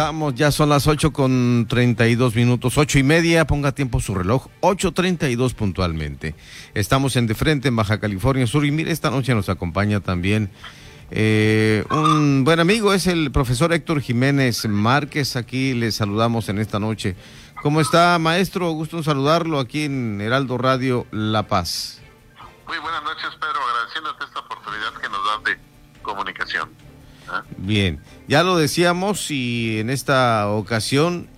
regresamos, ya son las 8 con 32 minutos, ocho y media, ponga tiempo su reloj, 8.32 puntualmente. Estamos en De Frente, en Baja California Sur, y mire, esta noche nos acompaña también eh, un buen amigo, es el profesor Héctor Jiménez Márquez, aquí le saludamos en esta noche. ¿Cómo está, maestro? Gusto saludarlo aquí en Heraldo Radio La Paz. Muy buenas noches, Pedro, agradeciéndote esta oportunidad que nos das de comunicación. Bien, ya lo decíamos y en esta ocasión,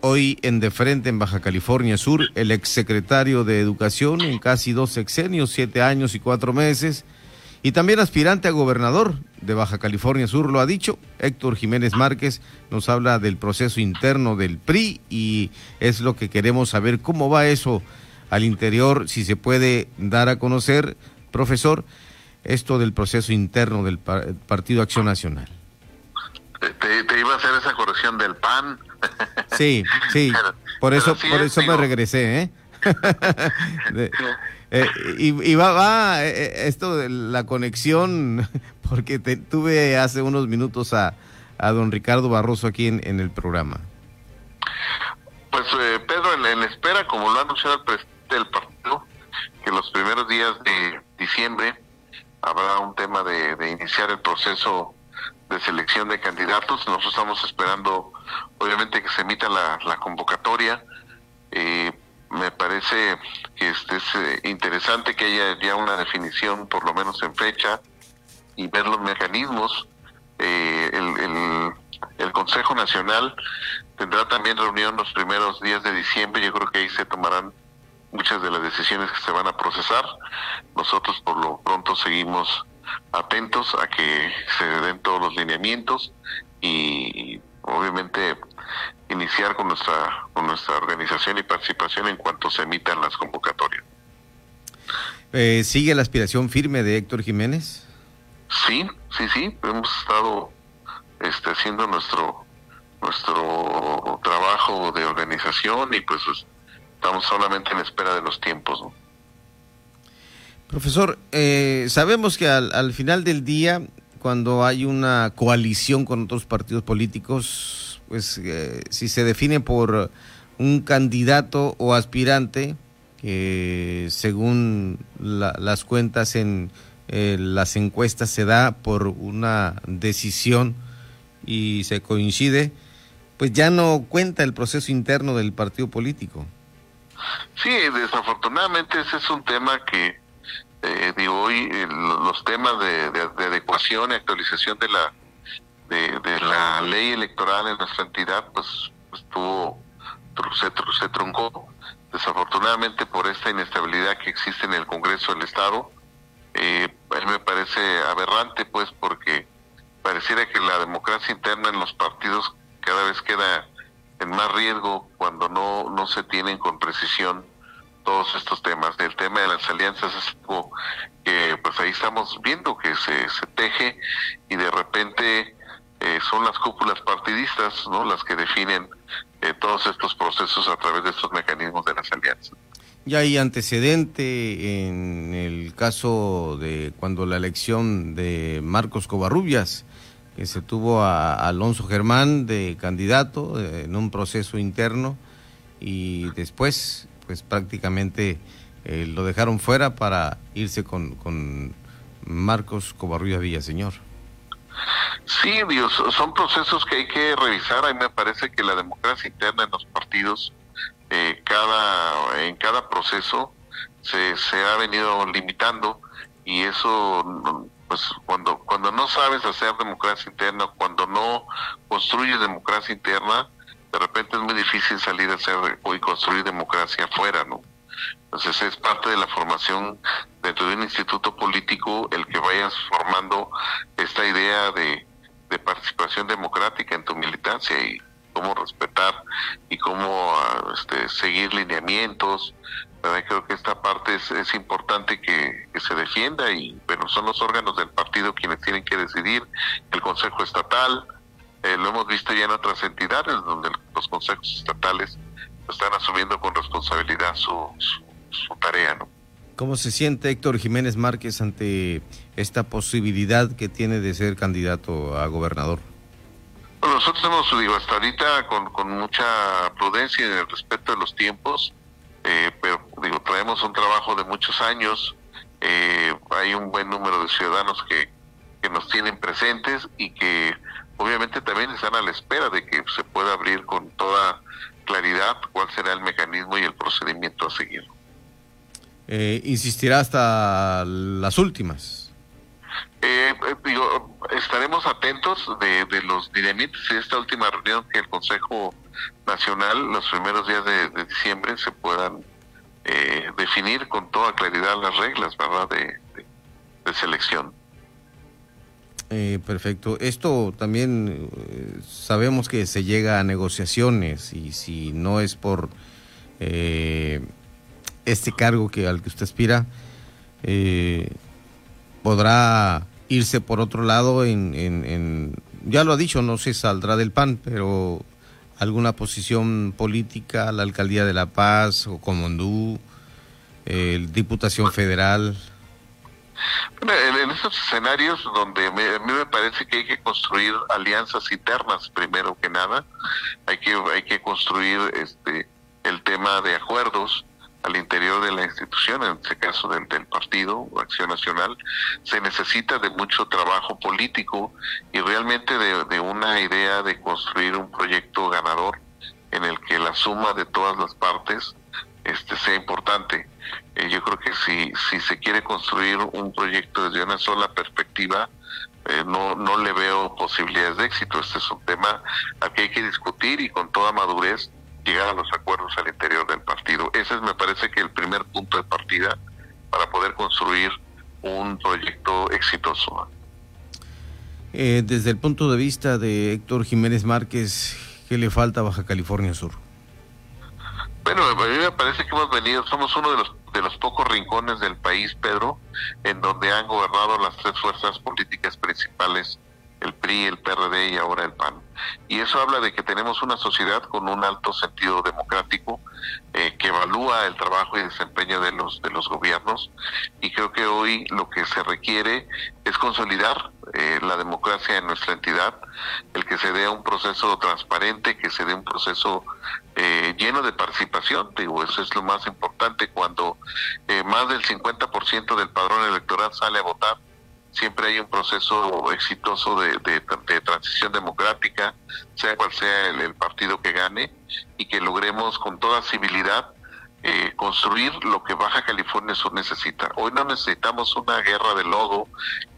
hoy en De Frente en Baja California Sur, el exsecretario de Educación en casi dos sexenios, siete años y cuatro meses, y también aspirante a gobernador de Baja California Sur, lo ha dicho, Héctor Jiménez Márquez nos habla del proceso interno del PRI y es lo que queremos saber, cómo va eso al interior, si se puede dar a conocer, profesor, esto del proceso interno del Partido Acción Nacional. Te, iba a hacer esa corrección del PAN. Sí, sí, por eso, por eso me regresé, ¿eh? eh y, va, va eh, eh, esto de la conexión, porque te, tuve hace unos minutos a, a don Ricardo Barroso aquí en, el programa. Pues Pedro, en, en, espera, como lo ha anunciado el presidente del partido, que los primeros días de diciembre habrá un tema de, iniciar el proceso de selección de candidatos. Nosotros estamos esperando, obviamente, que se emita la, convocatoria. Eh, me parece que este es eh, interesante que haya ya una definición, por lo menos en fecha, y ver los mecanismos. Eh, el, el, Consejo Nacional tendrá también reunión los primeros días de diciembre. Yo creo que ahí se tomarán muchas de las decisiones que se van a procesar. Nosotros por lo pronto seguimos atentos a que se den todos los lineamientos y obviamente iniciar con nuestra con nuestra organización y participación en cuanto se emitan las convocatorias. Eh, ¿Sigue la aspiración firme de Héctor Jiménez? Sí, sí, sí, hemos estado este, haciendo nuestro nuestro trabajo de organización y pues estamos solamente en espera de los tiempos. Profesor, eh, sabemos que al, final del día, cuando hay una coalición con otros partidos políticos, pues eh, si se define por un candidato o aspirante, que según las cuentas en eh, las encuestas se da por una decisión y se coincide, pues ya no cuenta el proceso interno del partido político. Sí, desafortunadamente ese es un tema que, eh, digo, hoy los temas de, adecuación y actualización de la de, la ley electoral en nuestra entidad, pues, estuvo, se, se truncó. Desafortunadamente por esta inestabilidad que existe en el Congreso del Estado, eh, a mí me parece aberrante, pues, porque pareciera que la democracia interna en los partidos cada vez queda en más riesgo cuando no, no se tienen con precisión todos estos temas. El tema de las alianzas es algo que pues ahí estamos viendo que se, se teje y de repente eh, son las cúpulas partidistas ¿no? las que definen eh, todos estos procesos a través de estos mecanismos de las alianzas. Ya hay antecedente en el caso de cuando la elección de Marcos Covarrubias se tuvo a Alonso Germán de candidato eh, en un proceso interno y después pues prácticamente eh, lo dejaron fuera para irse con, con Marcos Covarrubias Villaseñor. Sí, Dios, son procesos que hay que revisar. A mí me parece que la democracia interna en los partidos, eh, cada, en cada proceso, se, se ha venido limitando y eso pues cuando cuando no sabes hacer democracia interna, cuando no construyes democracia interna, de repente es muy difícil salir a hacer y construir democracia afuera, ¿no? Entonces es parte de la formación dentro de un instituto político el que vayas formando esta idea de, de participación democrática en tu militancia y cómo respetar y cómo ah, este, seguir lineamientos, Creo que esta parte es, importante que, se defienda y bueno, son los órganos del partido quienes tienen que decidir, el Consejo Estatal, eh, lo hemos visto ya en otras entidades donde los consejos estatales están asumiendo con responsabilidad su, su, tarea. ¿Cómo se siente Héctor Jiménez Márquez ante esta posibilidad que tiene de ser candidato a gobernador? Bueno, nosotros hemos, digo, hasta ahorita con, con mucha prudencia en el respeto de los tiempos, eh, pero digo, traemos un trabajo de muchos años, eh, hay un buen número de ciudadanos que, que nos tienen presentes y que obviamente también están a la espera de que se pueda abrir con toda claridad cuál será el mecanismo y el procedimiento a seguir. Eh, insistirá hasta las últimas. Eh, eh, digo, estaremos atentos de, los lineamientos de esta última reunión que el Consejo Nacional, los primeros días de, diciembre, se puedan eh, definir con toda claridad las reglas, ¿verdad?, de, de selección. Eh, perfecto. Esto también eh, sabemos que se llega a negociaciones y si no es por eh, este cargo que al que usted aspira, podrá irse por otro lado en, en, ya lo ha dicho, no se saldrá del PAN, pero alguna posición política, la alcaldía de La Paz o Comondú, Diputación Federal. Bueno, en, estos escenarios donde a mí me parece que hay que construir alianzas internas primero que nada, hay que hay que construir este el tema de acuerdos al interior de la institución, en este caso del, del partido Acción Nacional, se necesita de mucho trabajo político y realmente de, de una idea de construir un proyecto ganador en el que la suma de todas las partes este sea importante. Eh, yo creo que si, si se quiere construir un proyecto desde una sola perspectiva, eh, no, no le veo posibilidades de éxito. Este es un tema al que hay que discutir y con toda madurez llegar a los acuerdos al proyecto exitoso. Eh, desde el punto de vista de Héctor Jiménez Márquez, ¿qué le falta a Baja California Sur? Bueno, a mí me parece que hemos venido, somos uno de los de los pocos rincones del país, Pedro, en donde han gobernado las tres fuerzas políticas principales, el PRI, el PRD y ahora el PAN. Y eso habla de que tenemos una sociedad con un alto sentido democrático eh, que evalúa el trabajo y desempeño de los de los gobiernos. Y creo que hoy lo que se requiere es consolidar eh, la democracia en nuestra entidad, el que se dé un proceso transparente, que se dé un proceso eh, lleno de participación, digo, eso es lo más importante. Cuando eh, más del 50% del padrón electoral sale a votar, siempre hay un proceso exitoso de, transición democrática, sea cual sea el, el partido que gane, y que logremos con toda civilidad eh, construir lo que Baja California Sur necesita. Hoy no necesitamos una guerra de lodo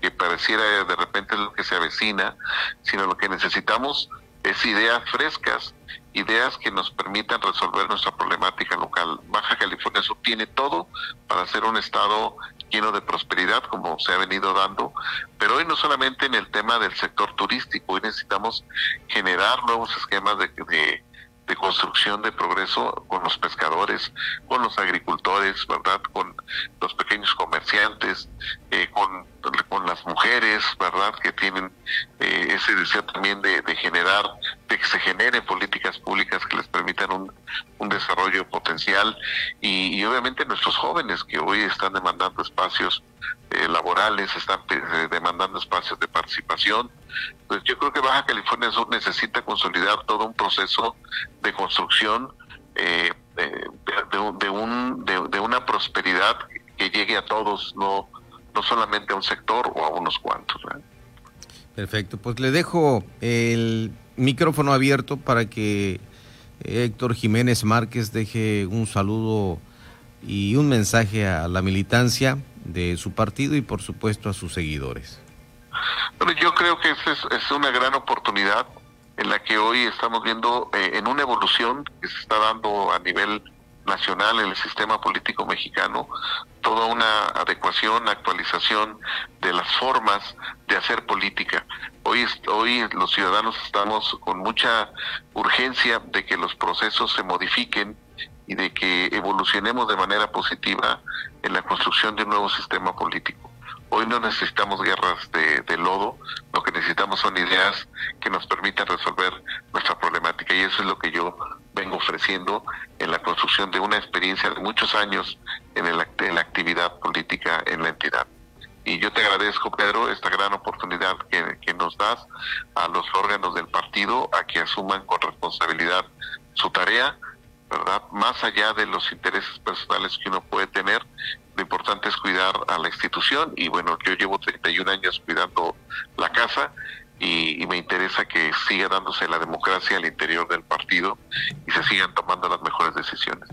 que pareciera de repente lo que se avecina, sino lo que necesitamos es ideas frescas, ideas que nos permitan resolver nuestra problemática local. Baja California Sur tiene todo para ser un estado lleno de prosperidad, como se ha venido dando, pero hoy no solamente en el tema del sector turístico, hoy necesitamos generar nuevos esquemas de, de de construcción de progreso con los pescadores, con los agricultores, ¿verdad? Con los pequeños comerciantes, eh, con, con las mujeres, ¿verdad? Que tienen eh, ese deseo también de, de, generar, de que se generen políticas públicas que les permitan un, desarrollo potencial y, obviamente nuestros jóvenes que hoy están demandando espacios eh, laborales, están eh, demandando espacios de participación. Pues yo creo que Baja California Sur necesita consolidar todo un proceso de construcción eh, un, de, una prosperidad que llegue a todos, no, no solamente a un sector o a unos cuantos. Perfecto, pues le dejo el micrófono abierto para que Héctor Jiménez Márquez deje un saludo y un mensaje a la militancia de su partido y por supuesto a sus seguidores. Bueno, yo creo que es, es una gran oportunidad en la que hoy estamos viendo eh, en una evolución que se está dando a nivel nacional en el sistema político mexicano, toda una adecuación, actualización de las formas de hacer política. Hoy, hoy los ciudadanos estamos con mucha urgencia de que los procesos se modifiquen y de que evolucionemos de manera positiva en la construcción de un nuevo sistema político. Hoy no necesitamos guerras de, lodo, lo que necesitamos son ideas que nos permitan resolver nuestra problemática y eso es lo que yo vengo ofreciendo en la construcción de una experiencia de muchos años en, el, en la actividad política en la entidad. Y yo te agradezco, Pedro, esta gran oportunidad que, nos das a los órganos del partido a que asuman con responsabilidad su tarea, ¿verdad? Más allá de los intereses personales que uno puede tener, lo importante es cuidar a la institución y bueno, yo llevo 31 años cuidando la casa y, me interesa que siga dándose la democracia al interior del partido y se sigan tomando las mejores decisiones.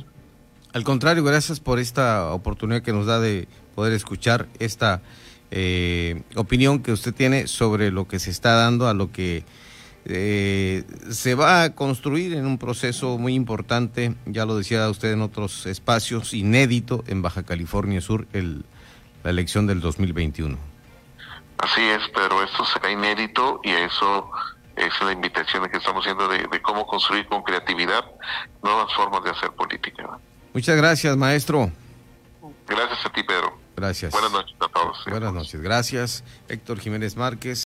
Al contrario, gracias por esta oportunidad que nos da de poder escuchar esta eh, opinión que usted tiene sobre lo que se está dando, a lo que eh, se va a construir en un proceso muy importante, ya lo decía usted en otros espacios, inédito en Baja California Sur, el, la elección del 2021. Así es, pero esto será inédito y eso es la invitación que estamos haciendo de, de cómo construir con creatividad nuevas formas de hacer política. Muchas gracias, maestro. Gracias a ti, Pedro. Gracias. Buenas noches a todos. Buenas noches. Gracias, Héctor Jiménez Márquez.